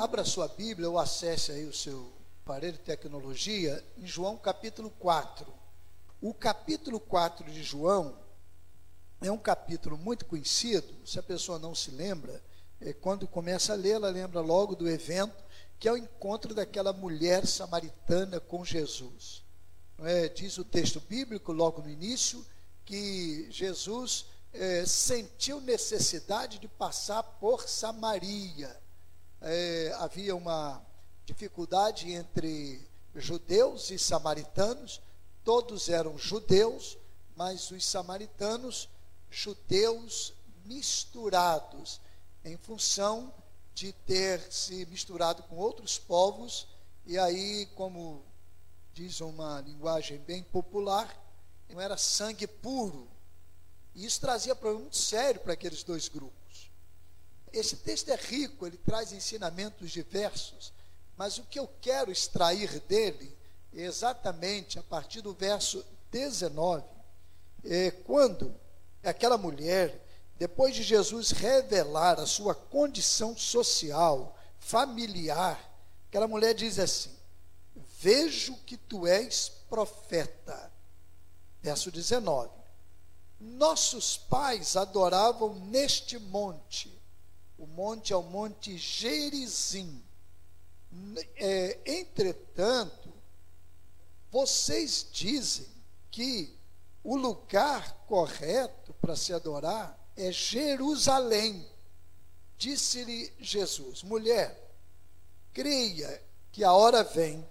Abra sua Bíblia ou acesse aí o seu aparelho de tecnologia em João capítulo 4. O capítulo 4 de João é um capítulo muito conhecido, se a pessoa não se lembra, é, quando começa a ler, ela lembra logo do evento, que é o encontro daquela mulher samaritana com Jesus. É, diz o texto bíblico, logo no início, que Jesus é, sentiu necessidade de passar por Samaria. É, havia uma dificuldade entre judeus e samaritanos, todos eram judeus, mas os samaritanos, judeus misturados, em função de ter se misturado com outros povos, e aí, como diz uma linguagem bem popular, não era sangue puro. E isso trazia problema muito sério para aqueles dois grupos. Esse texto é rico, ele traz ensinamentos diversos, mas o que eu quero extrair dele é exatamente a partir do verso 19, é quando aquela mulher, depois de Jesus revelar a sua condição social, familiar, aquela mulher diz assim: Vejo que tu és profeta. Verso 19. Nossos pais adoravam neste monte. O monte é o monte Gerizim. É, entretanto, vocês dizem que o lugar correto para se adorar é Jerusalém. Disse-lhe Jesus: mulher, creia que a hora vem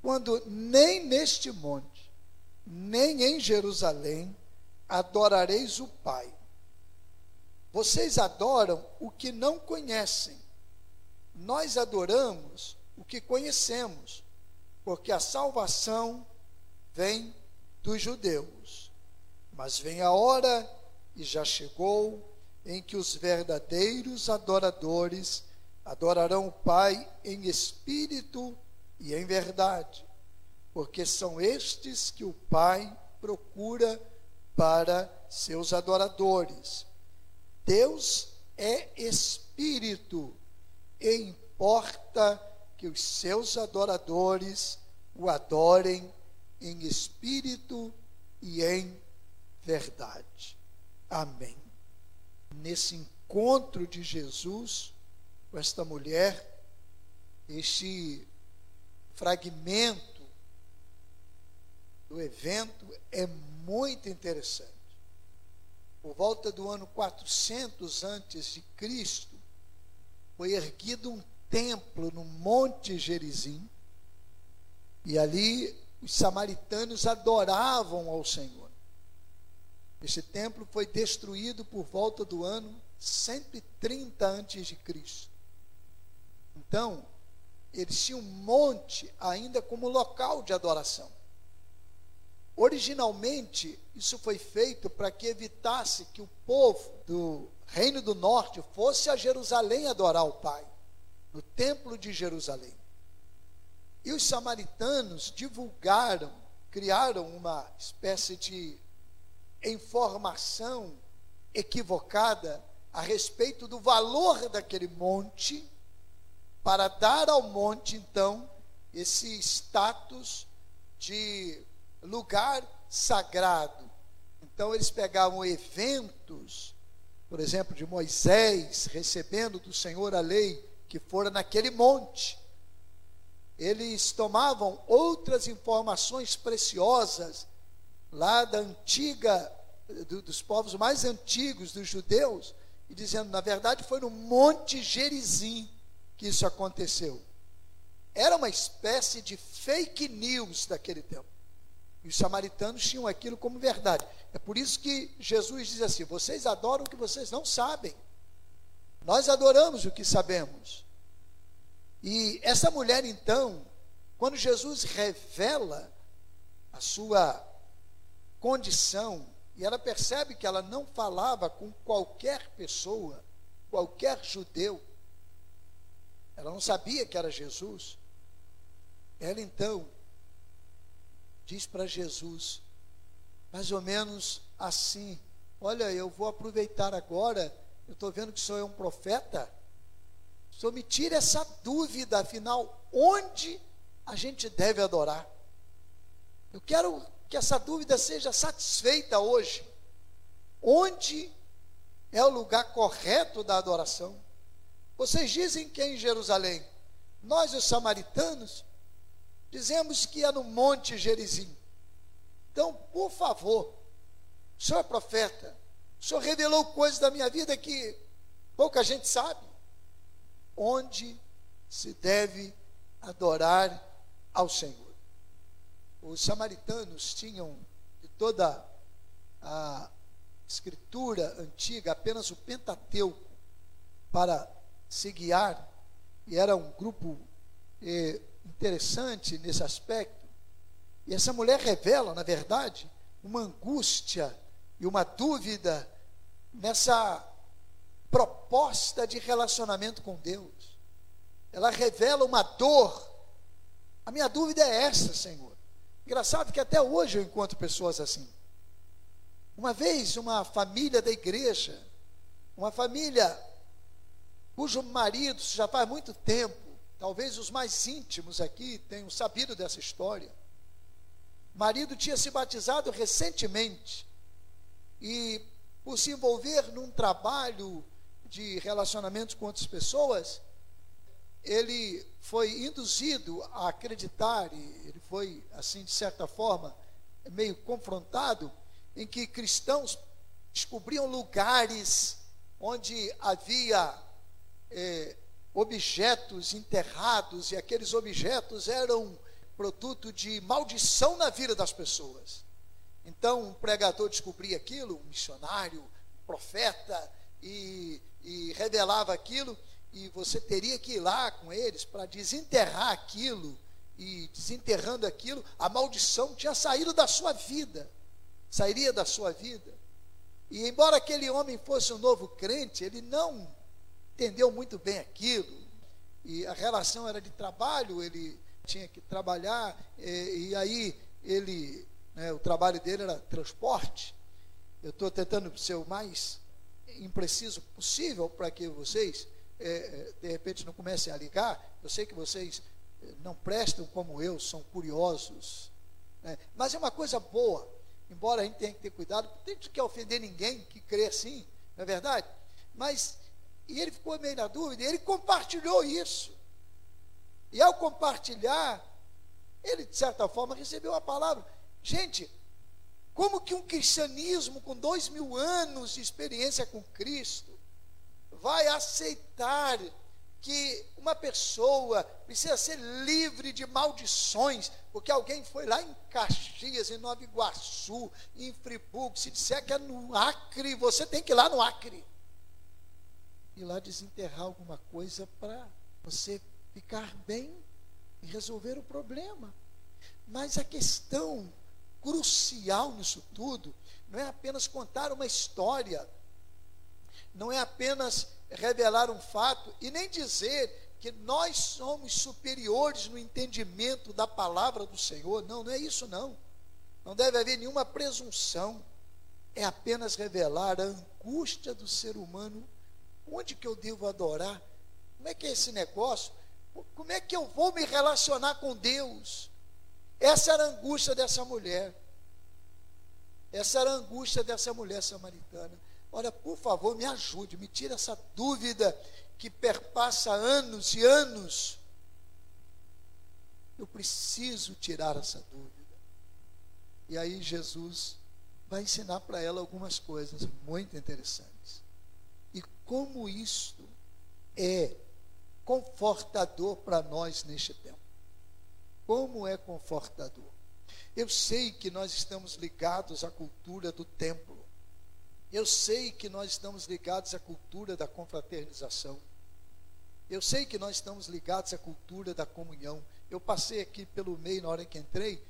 quando nem neste monte, nem em Jerusalém adorareis o Pai. Vocês adoram o que não conhecem. Nós adoramos o que conhecemos, porque a salvação vem dos judeus. Mas vem a hora, e já chegou, em que os verdadeiros adoradores adorarão o Pai em espírito e em verdade, porque são estes que o Pai procura para seus adoradores. Deus é espírito e importa que os seus adoradores o adorem em espírito e em verdade. Amém. Nesse encontro de Jesus com esta mulher, este fragmento do evento é muito interessante. Por volta do ano 400 antes de Cristo, foi erguido um templo no Monte Gerizim, e ali os samaritanos adoravam ao Senhor. Esse templo foi destruído por volta do ano 130 antes de Cristo. Então, eles tinham um monte ainda como local de adoração. Originalmente, isso foi feito para que evitasse que o povo do Reino do Norte fosse a Jerusalém adorar o Pai, no Templo de Jerusalém. E os samaritanos divulgaram, criaram uma espécie de informação equivocada a respeito do valor daquele monte, para dar ao monte, então, esse status de lugar sagrado. Então eles pegavam eventos, por exemplo, de Moisés recebendo do Senhor a lei que fora naquele monte. Eles tomavam outras informações preciosas lá da antiga do, dos povos mais antigos dos judeus e dizendo, na verdade, foi no Monte Gerizim que isso aconteceu. Era uma espécie de fake news daquele tempo. Os samaritanos tinham aquilo como verdade. É por isso que Jesus diz assim: vocês adoram o que vocês não sabem. Nós adoramos o que sabemos. E essa mulher, então, quando Jesus revela a sua condição, e ela percebe que ela não falava com qualquer pessoa, qualquer judeu, ela não sabia que era Jesus. Ela então diz para Jesus, mais ou menos assim: Olha, eu vou aproveitar agora, eu estou vendo que o senhor é um profeta, o Senhor, me tire essa dúvida, afinal, onde a gente deve adorar? Eu quero que essa dúvida seja satisfeita hoje. Onde é o lugar correto da adoração? Vocês dizem que é em Jerusalém. Nós, os samaritanos, dizemos que é no Monte Gerizim. Então, por favor, o senhor é profeta, o senhor revelou coisas da minha vida que pouca gente sabe. Onde se deve adorar ao Senhor? Os samaritanos tinham de toda a escritura antiga apenas o Pentateuco para se guiar, e era um grupo eh, interessante nesse aspecto. E essa mulher revela, na verdade, uma angústia e uma dúvida nessa proposta de relacionamento com Deus. Ela revela uma dor. A minha dúvida é essa, Senhor. Engraçado que até hoje eu encontro pessoas assim. Uma vez, uma família da igreja, uma família cujo marido já faz muito tempo, talvez os mais íntimos aqui tenham sabido dessa história. O marido tinha se batizado recentemente e, por se envolver num trabalho de relacionamentos com outras pessoas, ele foi induzido a acreditar, e ele foi, assim, de certa forma, meio confrontado, em que cristãos descobriam lugares onde havia é, objetos enterrados, e aqueles objetos eram produto de maldição na vida das pessoas. Então, um pregador descobria aquilo, um missionário, um profeta, e, e revelava aquilo, e você teria que ir lá com eles para desenterrar aquilo, e desenterrando aquilo, a maldição tinha saído da sua vida, sairia da sua vida. E embora aquele homem fosse um novo crente, ele não entendeu muito bem aquilo, e a relação era de trabalho, ele tinha que trabalhar, e, e aí ele, né, o trabalho dele era transporte. Eu estou tentando ser o mais impreciso possível para que vocês, é, é, de repente, não comecem a ligar. Eu sei que vocês é, não prestam como eu, são curiosos. Né? Mas é uma coisa boa, embora a gente tenha que ter cuidado, não tem que ofender ninguém que crê assim, não é verdade? Mas e ele ficou meio na dúvida, ele compartilhou isso. E ao compartilhar, ele, de certa forma, recebeu a palavra. Gente, como que um cristianismo com dois mil anos de experiência com Cristo vai aceitar que uma pessoa precisa ser livre de maldições, porque alguém foi lá em Caxias, em Nova Iguaçu, em Friburgo, se disser que é no Acre, você tem que ir lá no Acre ir lá desenterrar alguma coisa para você ficar bem e resolver o problema. Mas a questão crucial nisso tudo não é apenas contar uma história, não é apenas revelar um fato e nem dizer que nós somos superiores no entendimento da palavra do Senhor. Não, não é isso não. Não deve haver nenhuma presunção. É apenas revelar a angústia do ser humano Onde que eu devo adorar? Como é que é esse negócio? Como é que eu vou me relacionar com Deus? Essa era a angústia dessa mulher. Essa era a angústia dessa mulher samaritana. Olha, por favor, me ajude, me tire essa dúvida que perpassa anos e anos. Eu preciso tirar essa dúvida. E aí Jesus vai ensinar para ela algumas coisas muito interessantes como isto é confortador para nós neste tempo. Como é confortador. Eu sei que nós estamos ligados à cultura do templo. Eu sei que nós estamos ligados à cultura da confraternização. Eu sei que nós estamos ligados à cultura da comunhão. Eu passei aqui pelo meio na hora que entrei.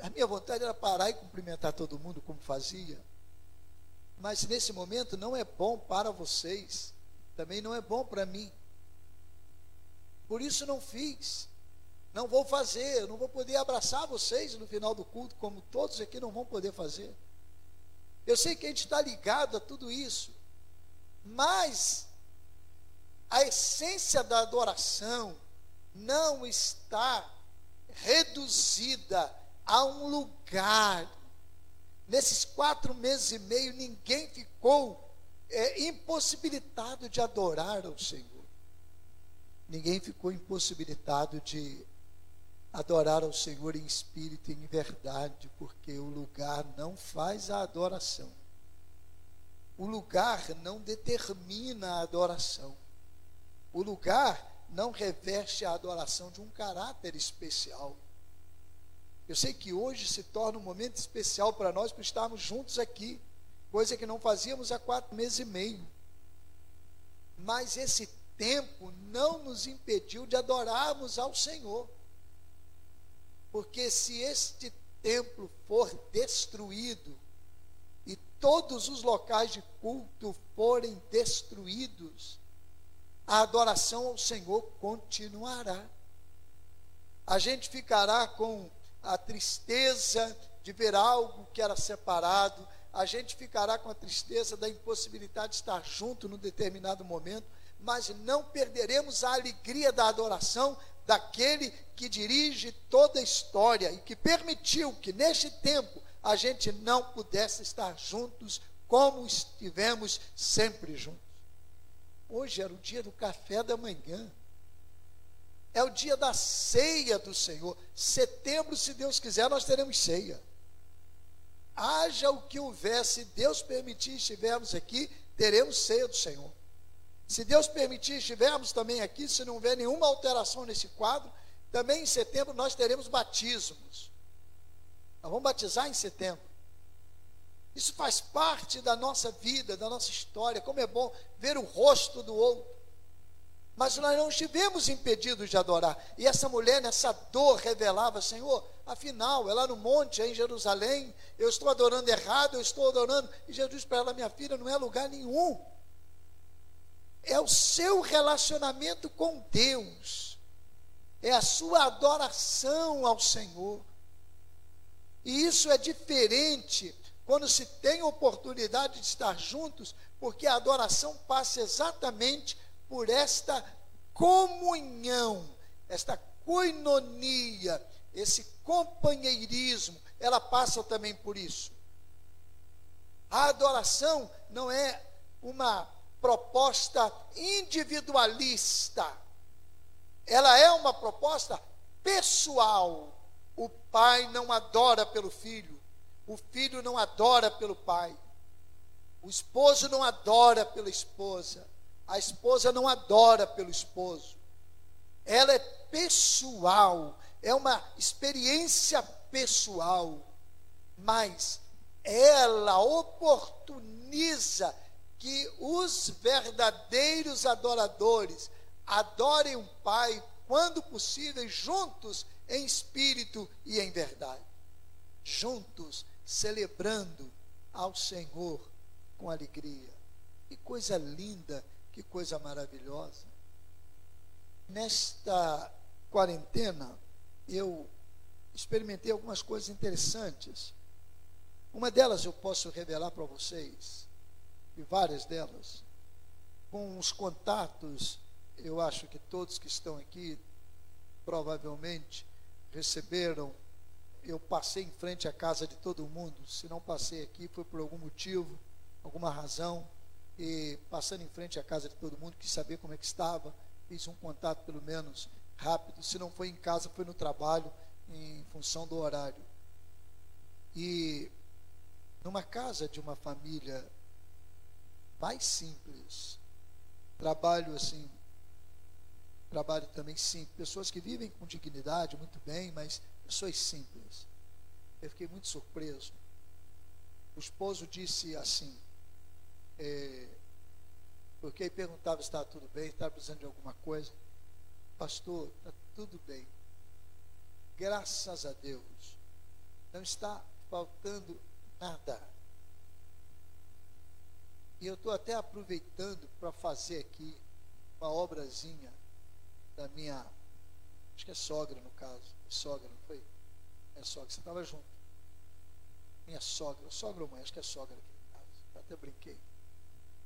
A minha vontade era parar e cumprimentar todo mundo como fazia mas nesse momento não é bom para vocês, também não é bom para mim. Por isso não fiz. Não vou fazer, não vou poder abraçar vocês no final do culto, como todos aqui não vão poder fazer. Eu sei que a gente está ligado a tudo isso, mas a essência da adoração não está reduzida a um lugar. Nesses quatro meses e meio, ninguém ficou é, impossibilitado de adorar ao Senhor. Ninguém ficou impossibilitado de adorar ao Senhor em espírito e em verdade, porque o lugar não faz a adoração. O lugar não determina a adoração. O lugar não reveste a adoração de um caráter especial. Eu sei que hoje se torna um momento especial para nós por estarmos juntos aqui, coisa que não fazíamos há quatro meses e meio. Mas esse tempo não nos impediu de adorarmos ao Senhor. Porque se este templo for destruído e todos os locais de culto forem destruídos, a adoração ao Senhor continuará. A gente ficará com a tristeza de ver algo que era separado, a gente ficará com a tristeza da impossibilidade de estar junto num determinado momento, mas não perderemos a alegria da adoração daquele que dirige toda a história e que permitiu que neste tempo a gente não pudesse estar juntos como estivemos sempre juntos. Hoje era o dia do café da manhã. É o dia da ceia do Senhor. Setembro, se Deus quiser, nós teremos ceia. Haja o que houver, se Deus permitir, estivermos aqui, teremos ceia do Senhor. Se Deus permitir, estivermos também aqui, se não houver nenhuma alteração nesse quadro, também em setembro nós teremos batismos. Nós vamos batizar em setembro. Isso faz parte da nossa vida, da nossa história. Como é bom ver o rosto do outro. Mas nós não estivemos impedidos de adorar. E essa mulher, nessa dor, revelava: Senhor, afinal, ela no monte, em Jerusalém, eu estou adorando errado, eu estou adorando. E Jesus para ela: Minha filha, não é lugar nenhum. É o seu relacionamento com Deus. É a sua adoração ao Senhor. E isso é diferente quando se tem oportunidade de estar juntos, porque a adoração passa exatamente por esta comunhão, esta coinonia, esse companheirismo, ela passa também por isso. A adoração não é uma proposta individualista, ela é uma proposta pessoal. O pai não adora pelo filho, o filho não adora pelo pai. O esposo não adora pela esposa. A esposa não adora pelo esposo. Ela é pessoal, é uma experiência pessoal, mas ela oportuniza que os verdadeiros adoradores adorem o Pai, quando possível, juntos em espírito e em verdade. Juntos celebrando ao Senhor com alegria. Que coisa linda, que coisa maravilhosa. Nesta quarentena, eu experimentei algumas coisas interessantes. Uma delas eu posso revelar para vocês, e várias delas, com os contatos, eu acho que todos que estão aqui provavelmente receberam eu passei em frente à casa de todo mundo. Se não passei aqui, foi por algum motivo, alguma razão. E passando em frente à casa de todo mundo, quis saber como é que estava. Fiz um contato, pelo menos, rápido. Se não foi em casa, foi no trabalho, em função do horário. E numa casa de uma família mais simples, trabalho assim, trabalho também simples, pessoas que vivem com dignidade, muito bem, mas pessoas simples. Eu fiquei muito surpreso. O esposo disse assim, é, porque aí perguntava se estava tudo bem, estava precisando de alguma coisa. Pastor, está tudo bem. Graças a Deus. Não está faltando nada. E eu estou até aproveitando para fazer aqui uma obrazinha da minha, acho que é sogra no caso, sogra, não foi? É sogra, você estava junto. Minha sogra, sogra ou mãe, acho que é sogra aqui em casa. Eu até brinquei.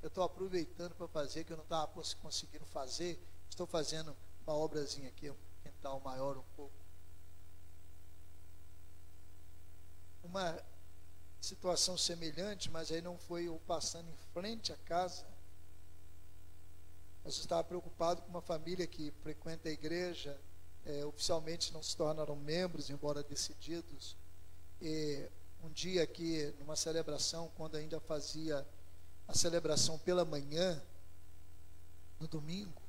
Eu estou aproveitando para fazer que eu não estava conseguindo fazer. Estou fazendo uma obrazinha aqui, um quintal maior um pouco. Uma situação semelhante, mas aí não foi eu passando em frente à casa. Mas eu estava preocupado com uma família que frequenta a igreja, é, oficialmente não se tornaram membros, embora decididos. E um dia aqui, numa celebração, quando ainda fazia a celebração pela manhã, no domingo,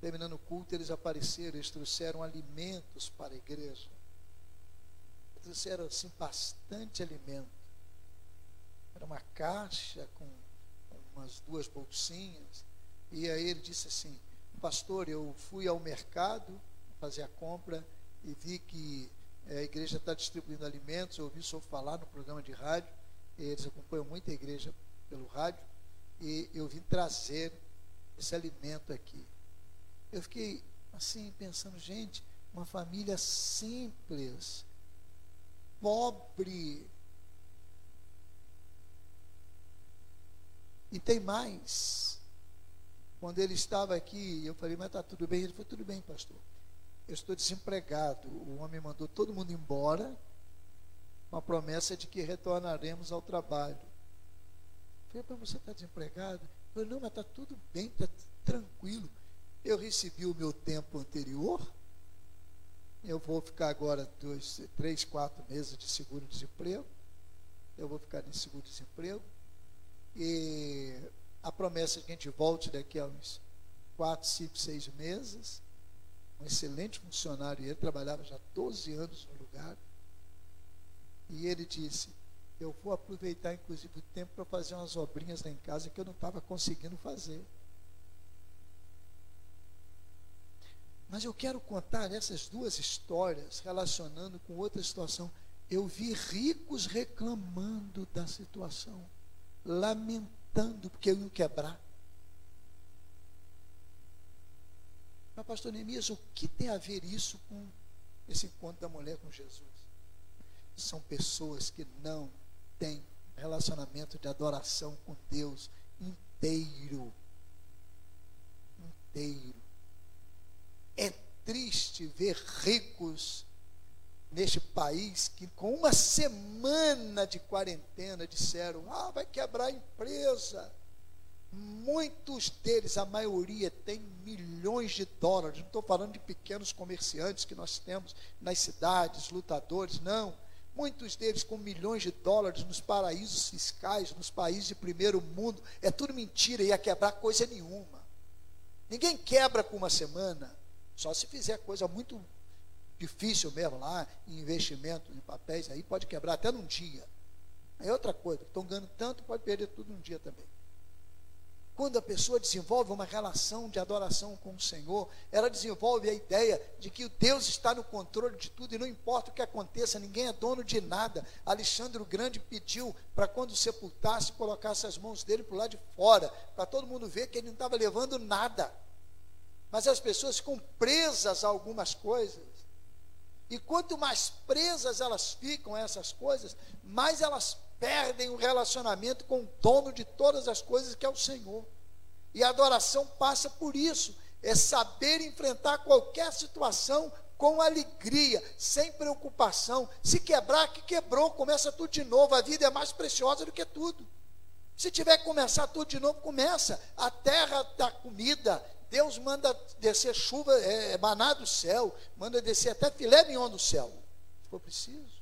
terminando o culto, eles apareceram, eles trouxeram alimentos para a igreja. Trouxeram assim bastante alimento. Era uma caixa com umas duas bolsinhas. E aí ele disse assim: Pastor, eu fui ao mercado fazer a compra e vi que é, a igreja está distribuindo alimentos. Eu ouvi o senhor falar no programa de rádio. Eles acompanham muito a igreja pelo rádio. E eu vim trazer esse alimento aqui. Eu fiquei assim pensando, gente, uma família simples, pobre, E tem mais. Quando ele estava aqui, eu falei, mas está tudo bem? Ele falou, tudo bem, pastor. Eu estou desempregado. O homem mandou todo mundo embora, com a promessa de que retornaremos ao trabalho. Eu falei, mas você está desempregado? Falou, não, mas está tudo bem, está tranquilo. Eu recebi o meu tempo anterior. Eu vou ficar agora dois, três, quatro meses de seguro-desemprego. Eu vou ficar nesse seguro-desemprego e a promessa é que a gente volte daqui a uns 4, 5, 6 meses. Um excelente funcionário, ele trabalhava já 12 anos no lugar. E ele disse: Eu vou aproveitar, inclusive, o tempo para fazer umas obrinhas lá em casa que eu não estava conseguindo fazer. Mas eu quero contar essas duas histórias relacionando com outra situação. Eu vi ricos reclamando da situação lamentando porque eu ia quebrar. Mas, pastor Neemias, o que tem a ver isso com esse encontro da mulher com Jesus? São pessoas que não têm relacionamento de adoração com Deus inteiro. Inteiro. É triste ver ricos neste país que com uma semana de quarentena disseram: "Ah, vai quebrar a empresa". Muitos deles, a maioria, tem milhões de dólares. Não estou falando de pequenos comerciantes que nós temos nas cidades, lutadores, não. Muitos deles com milhões de dólares nos paraísos fiscais, nos países de primeiro mundo. É tudo mentira, ia quebrar coisa nenhuma. Ninguém quebra com uma semana, só se fizer coisa muito difícil mesmo lá, em investimento em papéis, aí pode quebrar até num dia. É outra coisa, estão ganhando tanto, pode perder tudo num dia também. Quando a pessoa desenvolve uma relação de adoração com o Senhor, ela desenvolve a ideia de que Deus está no controle de tudo e não importa o que aconteça, ninguém é dono de nada. Alexandre o Grande pediu para quando sepultasse, colocasse as mãos dele para lado de fora, para todo mundo ver que ele não estava levando nada. Mas as pessoas ficam presas a algumas coisas e quanto mais presas elas ficam a essas coisas, mais elas perdem o relacionamento com o dono de todas as coisas, que é o Senhor. E a adoração passa por isso, é saber enfrentar qualquer situação com alegria, sem preocupação. Se quebrar, que quebrou, começa tudo de novo. A vida é mais preciosa do que tudo. Se tiver que começar tudo de novo, começa. A terra da comida Deus manda descer chuva, é, maná do céu, manda descer até filé mignon do céu, se for preciso.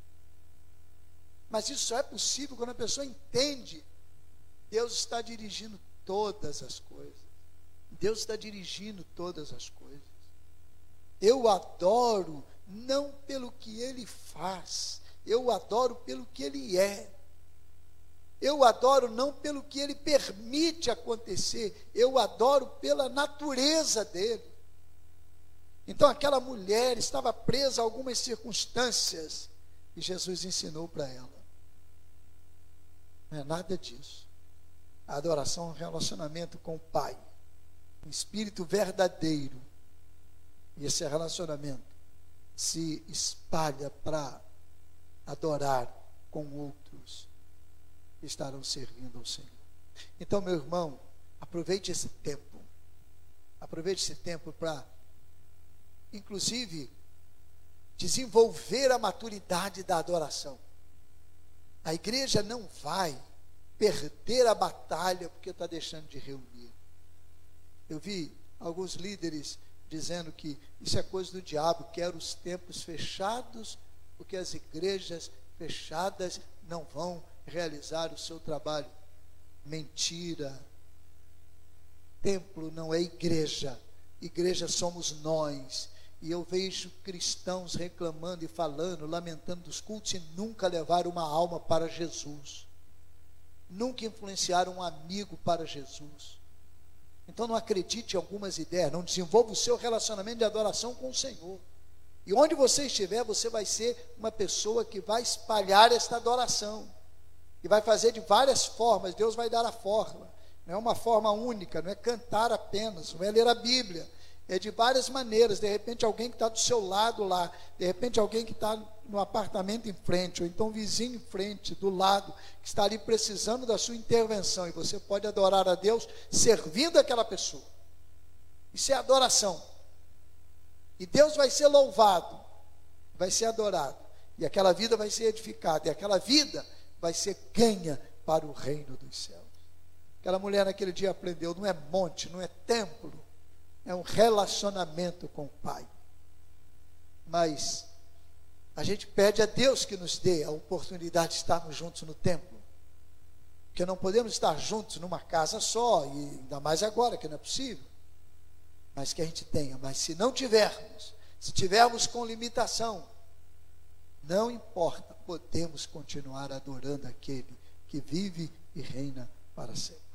Mas isso só é possível quando a pessoa entende. Deus está dirigindo todas as coisas. Deus está dirigindo todas as coisas. Eu adoro não pelo que ele faz, eu adoro pelo que ele é. Eu adoro não pelo que ele permite acontecer, eu adoro pela natureza dele. Então aquela mulher estava presa a algumas circunstâncias e Jesus ensinou para ela. Não é nada disso. A adoração é um relacionamento com o Pai, um espírito verdadeiro. E esse relacionamento se espalha para adorar com outros estarão servindo ao Senhor. Então, meu irmão, Aproveite esse tempo. Aproveite esse tempo para, inclusive, desenvolver a maturidade da adoração. A igreja não vai perder a batalha porque está deixando de reunir. Eu vi alguns líderes dizendo que isso é coisa do diabo, quer os tempos fechados, porque as igrejas fechadas não vão realizar o seu trabalho. Mentira. Templo não é igreja. Igreja somos nós. E eu vejo cristãos reclamando e falando, lamentando dos cultos e nunca levaram uma alma para Jesus. Nunca influenciaram um amigo para Jesus. Então não acredite em algumas ideias, não desenvolva o seu relacionamento de adoração com o Senhor. E onde você estiver, você vai ser uma pessoa que vai espalhar esta adoração. E vai fazer de várias formas, Deus vai dar a forma. Não é uma forma única, não é cantar apenas, não é ler a Bíblia. É de várias maneiras. De repente, alguém que está do seu lado lá, de repente, alguém que está no apartamento em frente, ou então vizinho em frente, do lado, que está ali precisando da sua intervenção, e você pode adorar a Deus servindo aquela pessoa. Isso é adoração. E Deus vai ser louvado, vai ser adorado, e aquela vida vai ser edificada, e aquela vida vai ser ganha para o reino dos céus. Aquela mulher naquele dia aprendeu: não é monte, não é templo, é um relacionamento com o Pai. Mas a gente pede a Deus que nos dê a oportunidade de estarmos juntos no templo. Porque não podemos estar juntos numa casa só, e ainda mais agora, que não é possível. Mas que a gente tenha. Mas se não tivermos, se tivermos com limitação, não importa, podemos continuar adorando aquele que vive e reina para sempre.